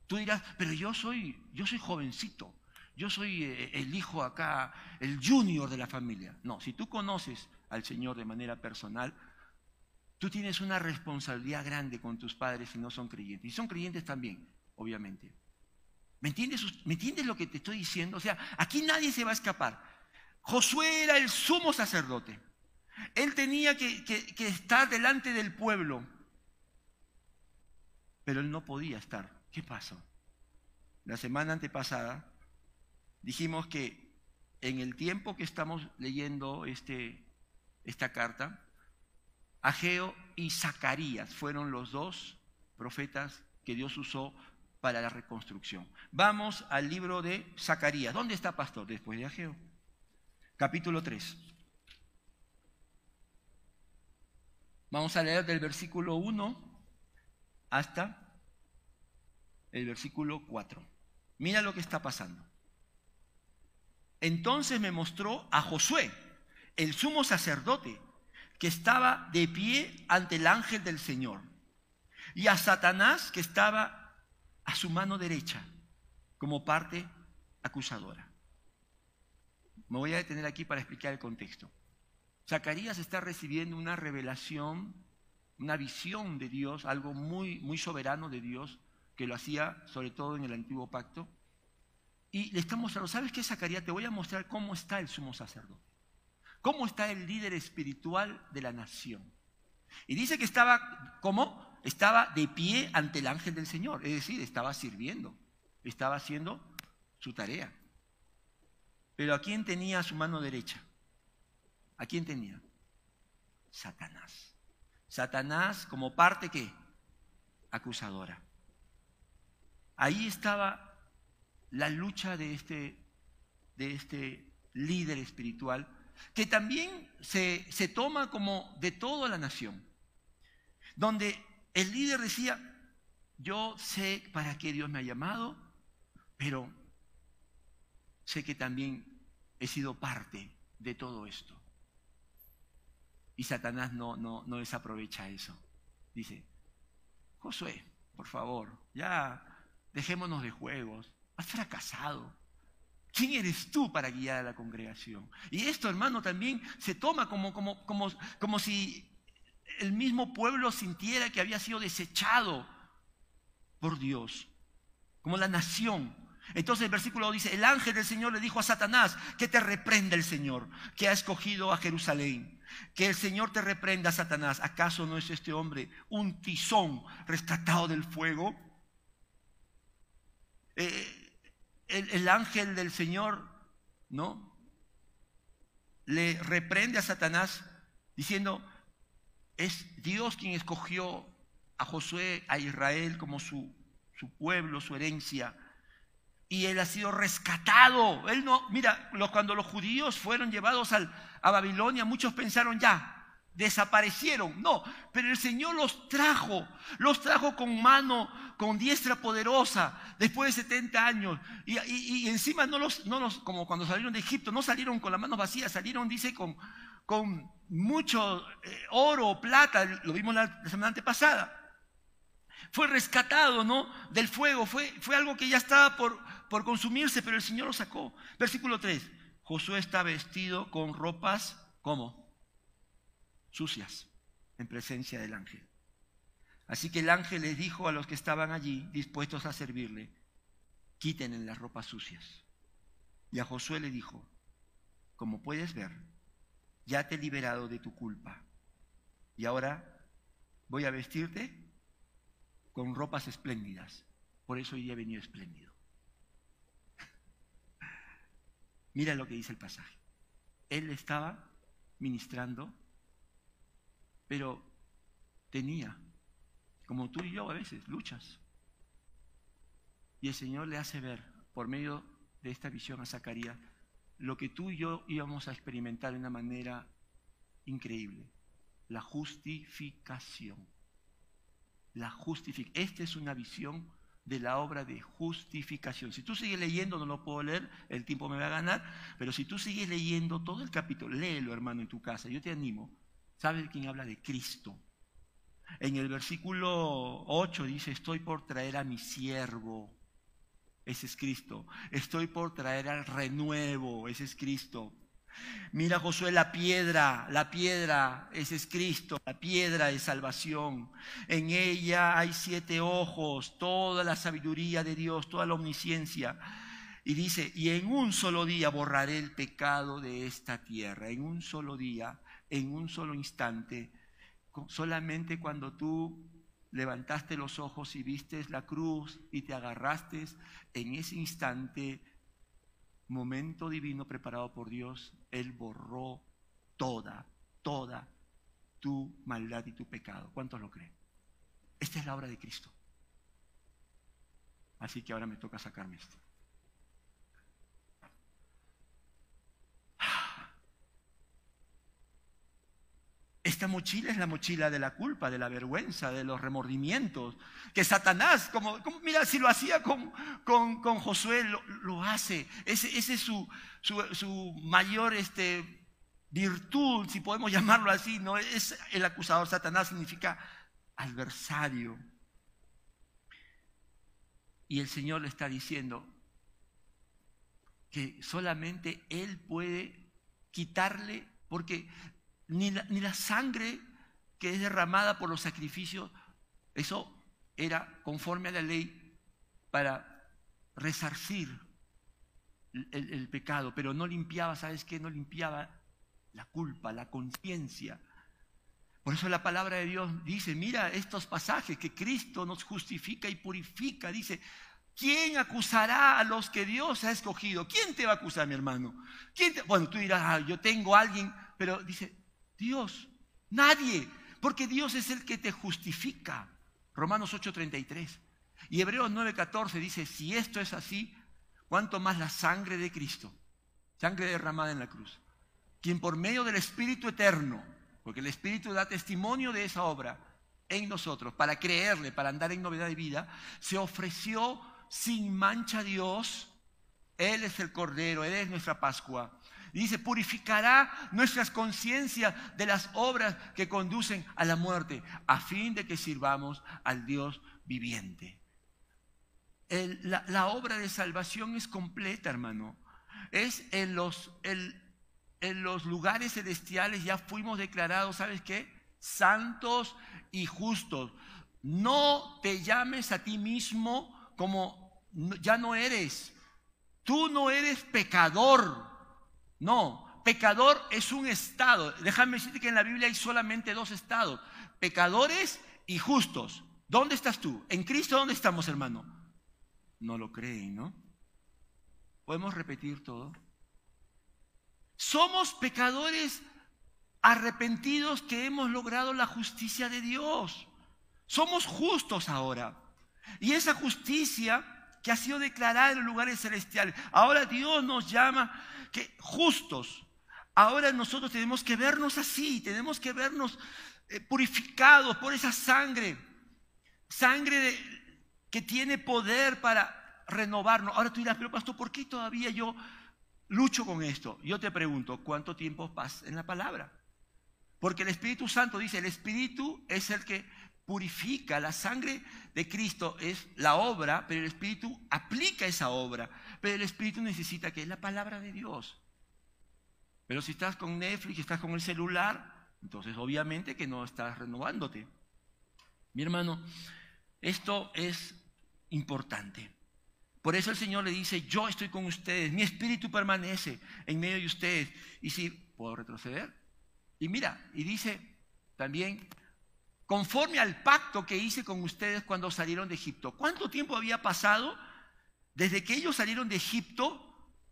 S1: Tú dirás, pero yo soy, yo soy jovencito, yo soy eh, el hijo acá, el junior de la familia. No, si tú conoces al Señor de manera personal, tú tienes una responsabilidad grande con tus padres si no son creyentes. Y son creyentes también, obviamente. ¿Me entiendes, ¿Me entiendes lo que te estoy diciendo? O sea, aquí nadie se va a escapar. Josué era el sumo sacerdote. Él tenía que, que estar delante del pueblo. Pero él no podía estar. ¿Qué pasó? La semana antepasada dijimos que en el tiempo que estamos leyendo este, esta carta, Ageo y Zacarías fueron los dos profetas que Dios usó para la reconstrucción. Vamos al libro de Zacarías. ¿Dónde está pastor? Después de Ageo. Capítulo 3. Vamos a leer del versículo 1 hasta el versículo 4. Mira lo que está pasando. Entonces me mostró a Josué, el sumo sacerdote, que estaba de pie ante el ángel del Señor, y a Satanás, que estaba a su mano derecha, como parte acusadora. Me voy a detener aquí para explicar el contexto. Zacarías está recibiendo una revelación, una visión de Dios, algo muy, muy soberano de Dios, que lo hacía sobre todo en el antiguo pacto. Y le está mostrando, ¿sabes qué, Zacarías? Te voy a mostrar cómo está el sumo sacerdote. ¿Cómo está el líder espiritual de la nación? Y dice que estaba, ¿cómo? Estaba de pie ante el ángel del Señor, es decir, estaba sirviendo, estaba haciendo su tarea. Pero ¿a quién tenía su mano derecha? ¿A quién tenía? Satanás. Satanás como parte que acusadora. Ahí estaba la lucha de este, de este líder espiritual que también se, se toma como de toda la nación, donde el líder decía, yo sé para qué Dios me ha llamado, pero sé que también he sido parte de todo esto. Y Satanás no, no, no desaprovecha eso. Dice, Josué, por favor, ya dejémonos de juegos, has fracasado. ¿Quién eres tú para guiar a la congregación? Y esto, hermano, también se toma como, como, como, como si el mismo pueblo sintiera que había sido desechado por Dios, como la nación. Entonces el versículo dice, el ángel del Señor le dijo a Satanás, que te reprenda el Señor, que ha escogido a Jerusalén. Que el Señor te reprenda, Satanás. ¿Acaso no es este hombre un tizón rescatado del fuego? Eh, el, ángel del Señor, ¿no? Le reprende a Satanás diciendo, es Dios quien escogió a Josué, a Israel como su, su pueblo, su herencia. Y él ha sido rescatado. Él no, mira, cuando los judíos fueron llevados a Babilonia, muchos pensaron ya, desaparecieron. No, pero el Señor los trajo, los trajo con mano, con diestra poderosa, después de 70 años. Y, encima no los, no los, como cuando salieron de Egipto, no salieron con las manos vacías, salieron, dice, con, con mucho eh, oro, plata, lo vimos la, semana antepasada. Fue rescatado, ¿no? Del fuego, fue, fue algo que ya estaba por, por consumirse, pero el Señor lo sacó. Versículo 3. Josué está vestido con ropas, ¿cómo? sucias en presencia del ángel. Así que el ángel les dijo a los que estaban allí dispuestos a servirle, quiten las ropas sucias. Y a Josué le dijo, como puedes ver, ya te he liberado de tu culpa. Y ahora voy a vestirte con ropas espléndidas. Por eso hoy día he venido espléndido. Mira lo que dice el pasaje. Él estaba ministrando pero tenía, como tú y yo a veces, luchas. Y el Señor le hace ver, por medio de esta visión a Zacarías, lo que tú y yo íbamos a experimentar de una manera increíble, la justificación. La justificación. Esta es una visión de la obra de justificación. Si tú sigues leyendo, no lo puedo leer, el tiempo me va a ganar, pero si tú sigues leyendo todo el capítulo, léelo hermano en tu casa, yo te animo, ¿Sabe quién habla de Cristo? En el versículo 8 dice, estoy por traer a mi siervo. Ese es Cristo. Estoy por traer al renuevo. Ese es Cristo. Mira Josué la piedra, la piedra, ese es Cristo, la piedra de salvación. En ella hay siete ojos, toda la sabiduría de Dios, toda la omnisciencia. Y dice, y en un solo día borraré el pecado de esta tierra, en un solo día en un solo instante, solamente cuando tú levantaste los ojos y vistes la cruz y te agarraste en ese instante, momento divino preparado por Dios, Él borró toda, toda tu maldad y tu pecado. ¿Cuántos lo creen? Esta es la obra de Cristo. Así que ahora me toca sacarme esto. Esta mochila es la mochila de la culpa, de la vergüenza, de los remordimientos. Que Satanás, como, mira, si lo hacía con, con, Josué, lo, hace. Ese, es su, su, mayor este, virtud, si podemos llamarlo así. ¿no? Es el acusador. Satanás significa adversario. Y el Señor le está diciendo que solamente Él puede quitarle, porque ni la, sangre que es derramada por los sacrificios, eso era conforme a la ley para resarcir el, pecado, pero no limpiaba, ¿sabes qué? No limpiaba la culpa, la conciencia. Por eso la palabra de Dios dice, mira estos pasajes que Cristo nos justifica y purifica. Dice, ¿quién acusará a los que Dios ha escogido? ¿Quién te va a acusar, mi hermano? ¿Quién Bueno, tú dirás, ah, yo tengo a alguien, pero dice, Dios, nadie, porque Dios es el que te justifica. Romanos 8:33. Y Hebreos 9:14 dice, si esto es así, ¿cuánto más la sangre de Cristo? Sangre derramada en la cruz. Quien por medio del Espíritu eterno, porque el Espíritu da testimonio de esa obra en nosotros, para creerle, para andar en novedad de vida, se ofreció sin mancha a Dios. Él es el Cordero, Él es nuestra Pascua dice, purificará nuestras conciencias de las obras que conducen a la muerte, a fin de que sirvamos al Dios viviente. la, obra de salvación es completa, hermano. Es en los, en los lugares celestiales ya fuimos declarados, ¿sabes qué? Santos y justos. No te llames a ti mismo como ya no eres. Tú no eres pecador. No, pecador es un estado. Déjame decirte que en la Biblia hay solamente dos estados, pecadores y justos. ¿Dónde estás tú? ¿En Cristo dónde estamos, hermano? No lo creen, ¿no? ¿Podemos repetir todo? Somos pecadores arrepentidos que hemos logrado la justicia de Dios. Somos justos ahora. Y esa justicia que ha sido declarada en los lugares celestiales, ahora Dios nos llama que justos. Ahora nosotros tenemos que vernos así, tenemos que vernos eh, purificados por esa sangre, sangre que tiene poder para renovarnos. Ahora tú dirás, pero pastor, ¿por qué todavía yo lucho con esto? Yo te pregunto, ¿cuánto tiempo pasas en la palabra? Porque el Espíritu Santo dice, el Espíritu es el que purifica, la sangre de Cristo es la obra, pero el Espíritu aplica esa obra. Pero el Espíritu necesita que es la palabra de Dios. Pero si estás con Netflix, estás con el celular, entonces obviamente que no estás renovándote. Mi hermano, esto es importante. Por eso el Señor le dice, yo estoy con ustedes, mi espíritu permanece en medio de ustedes. Y si, ¿puedo retroceder? Y mira, y dice también, conforme al pacto que hice con ustedes cuando salieron de Egipto. ¿Cuánto tiempo había pasado desde que ellos salieron de Egipto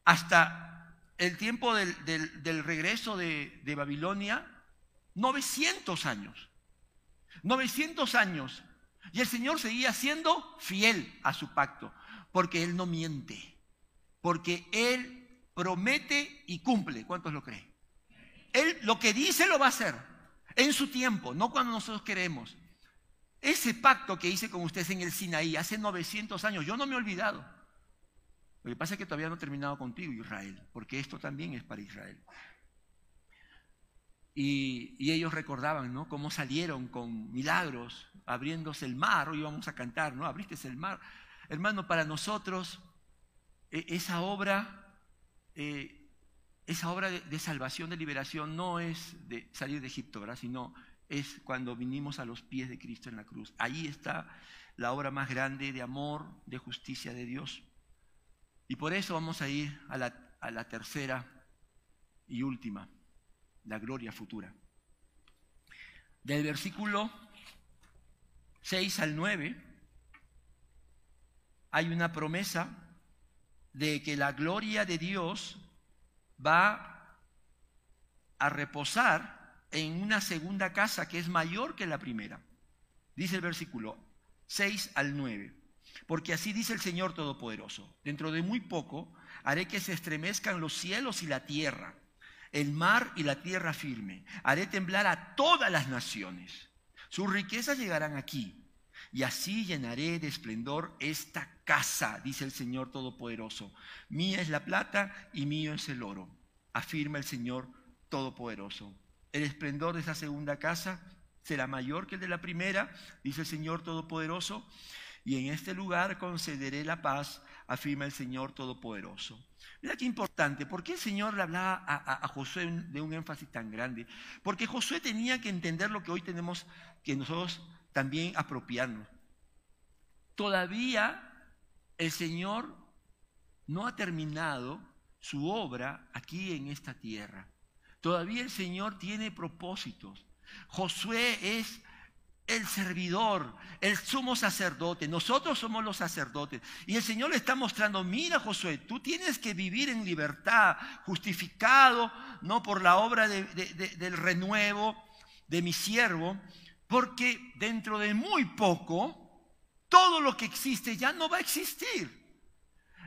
S1: hasta el tiempo del, regreso de, de Babilonia? 900 años. 900 años. Y el Señor seguía siendo fiel a su pacto, porque Él no miente, porque Él promete y cumple. ¿Cuántos lo creen? Él lo que dice lo va a hacer en su tiempo, no cuando nosotros queremos. Ese pacto que hice con ustedes en el Sinaí hace 900 años, yo no me he olvidado. Lo que pasa es que todavía no he terminado contigo, Israel, porque esto también es para Israel. Y, ellos recordaban, ¿no? Cómo salieron con milagros, abriéndose el mar, hoy vamos a cantar, ¿no? Abriste el mar. Hermano, para nosotros, e, esa obra eh, esa obra de, salvación, de liberación, no es de salir de Egipto, ¿verdad? sino es cuando vinimos a los pies de Cristo en la cruz. Ahí está la obra más grande de amor, de justicia de Dios. Y por eso vamos a ir a la, a la tercera y última, la gloria futura. Del versículo 6 al 9 hay una promesa de que la gloria de Dios va a reposar en una segunda casa que es mayor que la primera. Dice el versículo 6 al 9. Porque así dice el Señor Todopoderoso, dentro de muy poco haré que se estremezcan los cielos y la tierra, el mar y la tierra firme. Haré temblar a todas las naciones. Sus riquezas llegarán aquí, y así llenaré de esplendor esta casa, dice el Señor Todopoderoso. Mía es la plata y mío es el oro, afirma el Señor Todopoderoso. El esplendor de esa segunda casa será mayor que el de la primera, dice el Señor Todopoderoso, y en este lugar concederé la paz, afirma el Señor Todopoderoso. Mira qué importante, ¿por qué el Señor le hablaba a, a, Josué de un énfasis tan grande? Porque Josué tenía que entender lo que hoy tenemos que nosotros también apropiarnos. Todavía el Señor no ha terminado su obra aquí en esta tierra. Todavía el Señor tiene propósitos. Josué es el servidor, el sumo sacerdote. Nosotros somos los sacerdotes. Y el Señor le está mostrando, mira Josué, tú tienes que vivir en libertad, justificado, no por la obra del renuevo de mi siervo, porque dentro de muy poco todo lo que existe ya no va a existir.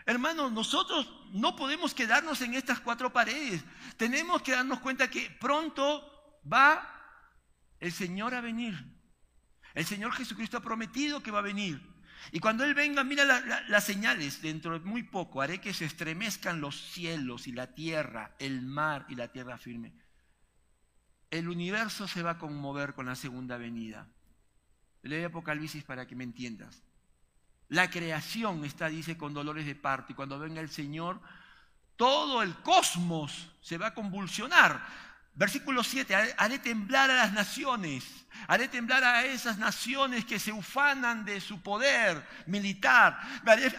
S1: Hermanos, nosotros no podemos quedarnos en estas cuatro paredes. Tenemos que darnos cuenta que pronto va el Señor a venir. El Señor Jesucristo ha prometido que va a venir. Y cuando Él venga, mira las señales. Dentro de muy poco haré que se estremezcan los cielos y la tierra, el mar y la tierra firme el universo se va a conmover con la segunda venida. Lee Apocalipsis para que me entiendas. La creación está, dice, con dolores de parto y cuando venga el Señor, todo el cosmos se va a convulsionar. Versículo 7, haré temblar a las naciones, haré temblar a esas naciones que se ufanan de su poder militar,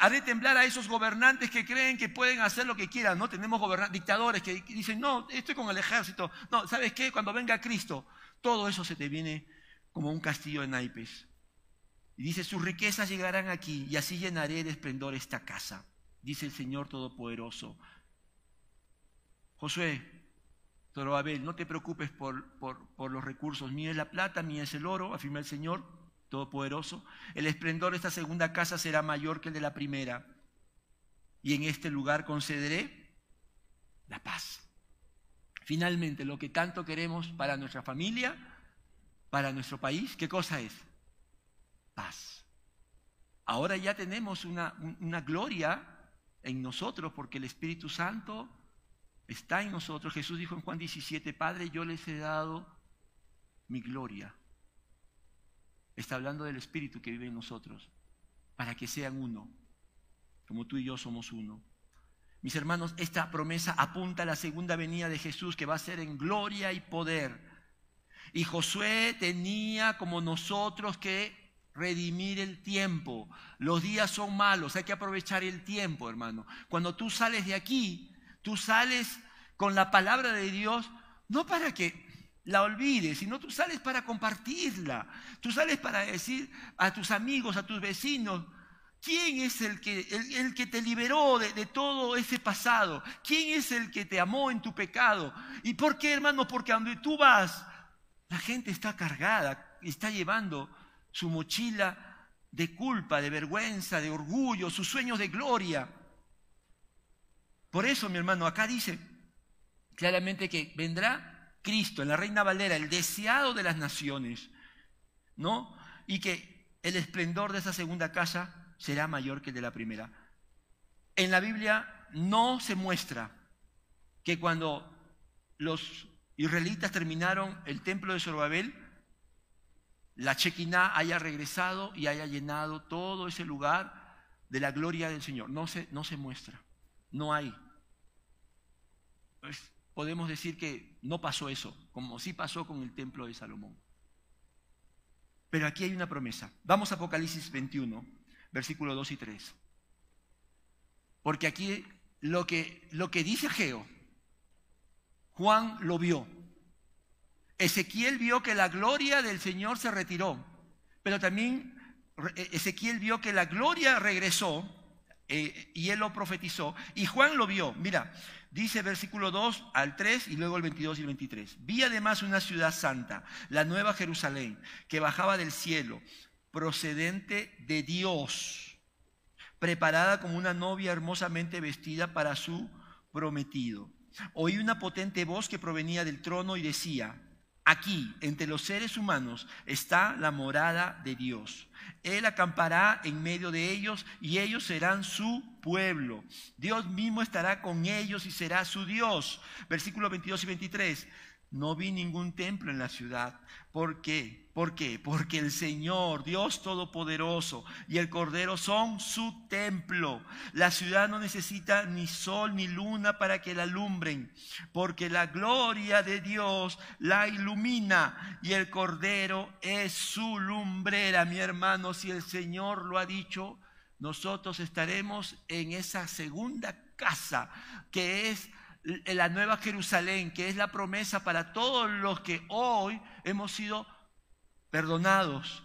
S1: haré, temblar a esos gobernantes que creen que pueden hacer lo que quieran, ¿no? Tenemos dictadores que dicen, no, estoy con el ejército, no, ¿sabes qué? Cuando venga Cristo, todo eso se te viene como un castillo de naipes. Y dice, sus riquezas llegarán aquí y así llenaré de esplendor esta casa, dice el Señor Todopoderoso. Josué, Abel, no te preocupes por, por, los recursos, mío es la plata, mío es el oro, afirma el Señor Todopoderoso, el esplendor de esta segunda casa será mayor que el de la primera. Y en este lugar concederé la paz. Finalmente, lo que tanto queremos para nuestra familia, para nuestro país, ¿qué cosa es? Paz. Ahora ya tenemos una, una gloria en nosotros porque el Espíritu Santo está en nosotros. Jesús dijo en Juan 17, Padre, yo les he dado mi gloria. Está hablando del Espíritu que vive en nosotros, para que sean uno, como tú y yo somos uno. Mis hermanos, esta promesa apunta a la segunda venida de Jesús, que va a ser en gloria y poder. Y Josué tenía como nosotros que redimir el tiempo. Los días son malos, hay que aprovechar el tiempo, hermano. Cuando tú sales de aquí, tú sales con la palabra de Dios, no para que la olvides, sino tú sales para compartirla. Tú sales para decir a tus amigos, a tus vecinos, ¿quién es el que, el, que te liberó de, todo ese pasado? ¿Quién es el que te amó en tu pecado? ¿Y por qué, hermano? Porque a donde tú vas, la gente está cargada, está llevando su mochila de culpa, de vergüenza, de orgullo, sus sueños de gloria. Por eso, mi hermano, acá dice claramente que vendrá Cristo, en la Reina Valera, el deseado de las naciones, ¿no? Y que el esplendor de esa segunda casa será mayor que el de la primera. En la Biblia no se muestra que cuando los israelitas terminaron el templo de Zorobabel, la Chequiná haya regresado y haya llenado todo ese lugar de la gloria del Señor. No se, no se muestra, no hay. Podemos decir que no pasó eso, como sí pasó con el templo de Salomón. Pero aquí hay una promesa. Vamos a Apocalipsis 21, versículos 2 y 3. Porque aquí lo que, lo que dice Geo, Juan lo vio. Ezequiel vio que la gloria del Señor se retiró, pero también Ezequiel vio que la gloria regresó eh, y él lo profetizó. Y Juan lo vio. Mira, Dice versículo 2 al 3 y luego el 22 y el 23. Vi además una ciudad santa, la nueva Jerusalén, que bajaba del cielo, procedente de Dios, preparada como una novia hermosamente vestida para su prometido. Oí una potente voz que provenía del trono y decía, aquí, entre los seres humanos, está la morada de Dios él acampará en medio de ellos y ellos serán su pueblo. Dios mismo estará con ellos y será su Dios. Versículos 22 y 23. No vi ningún templo en la ciudad. ¿Por qué? ¿Por qué? Porque el Señor, Dios Todopoderoso y el Cordero son su templo. La ciudad no necesita ni sol ni luna para que la alumbren, porque la gloria de Dios la ilumina y el Cordero es su lumbrera. Mi hermano, si el Señor lo ha dicho, nosotros estaremos en esa segunda casa que es la nueva Jerusalén, que es la promesa para todos los que hoy hemos sido perdonados,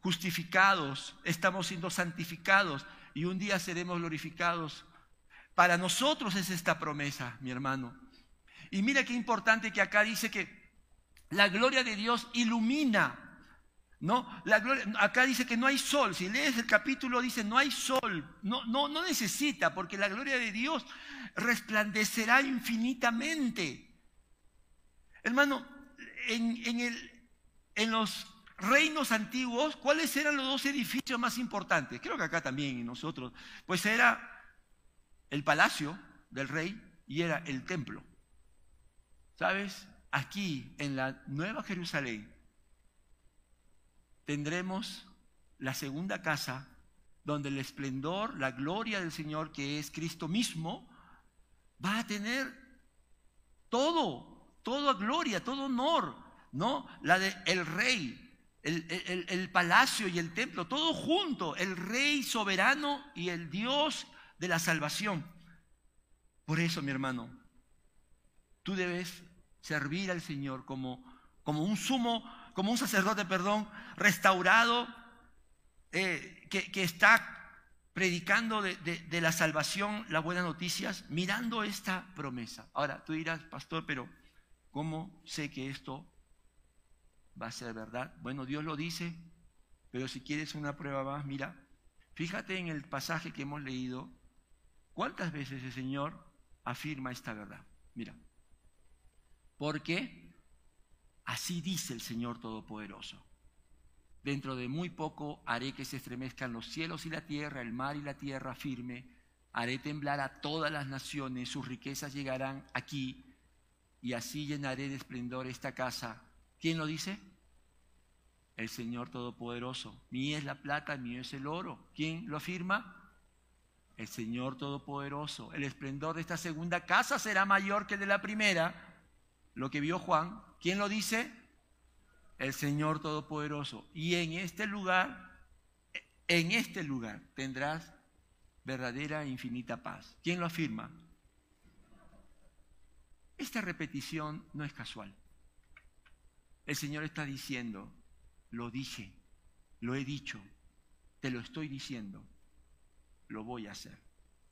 S1: justificados, estamos siendo santificados y un día seremos glorificados. Para nosotros es esta promesa, mi hermano. Y mira qué importante que acá dice que la gloria de Dios ilumina. ¿No? La gloria, acá dice que no hay sol. Si lees el capítulo, dice no hay sol. No, no, no necesita, porque la gloria de Dios resplandecerá infinitamente. Hermano, en, el, en los reinos antiguos, ¿cuáles eran los dos edificios más importantes? Creo que acá también y nosotros. Pues era el palacio del rey y era el templo. ¿Sabes? Aquí, en la Nueva Jerusalén, tendremos la segunda casa donde el esplendor, la gloria del Señor, que es Cristo mismo, va a tener todo, toda gloria, todo honor, ¿no? La de el rey, el, el, palacio y el templo, todo junto, el rey soberano y el Dios de la salvación. Por eso, mi hermano, tú debes servir al Señor como, como un sumo, como un sacerdote, perdón, restaurado, eh, que, está predicando de, la salvación, las buenas noticias, mirando esta promesa. Ahora, tú dirás, pastor, pero ¿cómo sé que esto va a ser verdad. Bueno, Dios lo dice, pero si quieres una prueba más, mira, fíjate en el pasaje que hemos leído, cuántas veces el Señor afirma esta verdad. Mira, porque así dice el Señor Todopoderoso. Dentro de muy poco haré que se estremezcan los cielos y la tierra, el mar y la tierra firme. Haré temblar a todas las naciones, sus riquezas llegarán aquí y así llenaré de esplendor esta casa. ¿Quién lo dice? El Señor Todopoderoso. Mía es la plata, mío es el oro. ¿Quién lo afirma? El Señor Todopoderoso. El esplendor de esta segunda casa será mayor que el de la primera. Lo que vio Juan. ¿Quién lo dice? el Señor Todopoderoso. Y en este lugar, en este lugar tendrás verdadera e infinita paz. ¿Quién lo afirma? Esta repetición no es casual. El Señor está diciendo, lo dije, lo he dicho, te lo estoy diciendo, lo voy a hacer.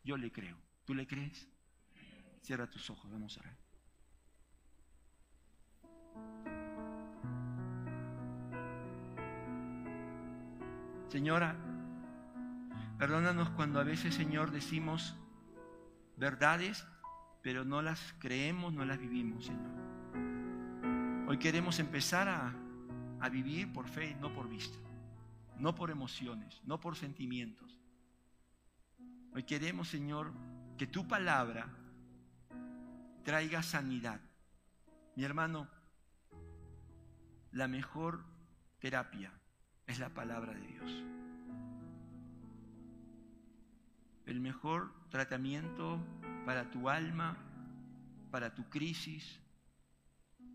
S1: Yo le creo. ¿Tú le crees? Cierra tus ojos, vamos a ver. Señora, perdónanos cuando a veces, Señor, decimos verdades, pero no las creemos, no las vivimos, Señor. Hoy queremos empezar a, vivir por fe, no por vista, no por emociones, no por sentimientos. Hoy queremos, Señor, que tu palabra traiga sanidad. Mi hermano, la mejor terapia es la palabra de Dios. El mejor tratamiento para tu alma, para tu crisis,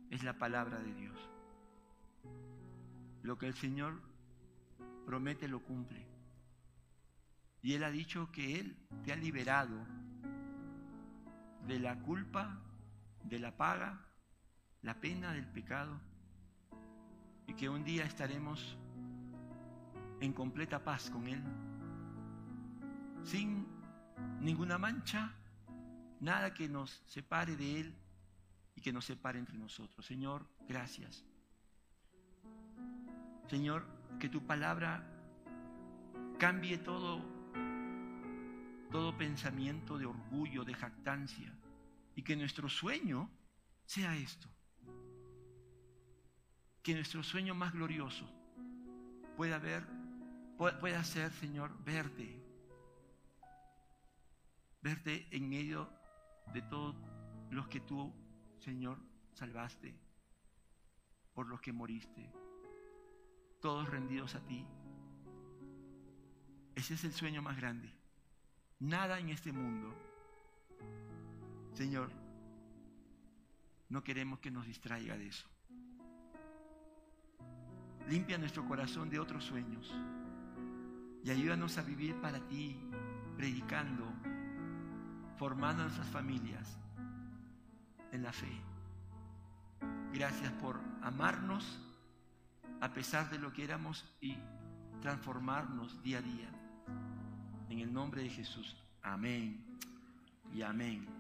S1: es la palabra de Dios. Lo que el Señor promete lo cumple. Y Él ha dicho que Él te ha liberado de la culpa, de la paga, la pena del pecado, y que un día estaremos en completa paz con Él, sin ninguna mancha, nada que nos separe de Él y que nos separe entre nosotros. Señor, gracias. Señor, que tu palabra cambie todo, todo pensamiento de orgullo, de jactancia, y que nuestro sueño sea esto. Que nuestro sueño más glorioso pueda ver pueda ser, Señor, verte. Verte en medio de todos los que tú, Señor, salvaste, por los que moriste, todos rendidos a ti. Ese es el sueño más grande. Nada en este mundo, Señor, no queremos que nos distraiga de eso. Limpia nuestro corazón de otros sueños y ayúdanos a vivir para ti, predicando, formando nuestras familias en la fe. Gracias por amarnos a pesar de lo que éramos y transformarnos día a día. En el nombre de Jesús. Amén y amén.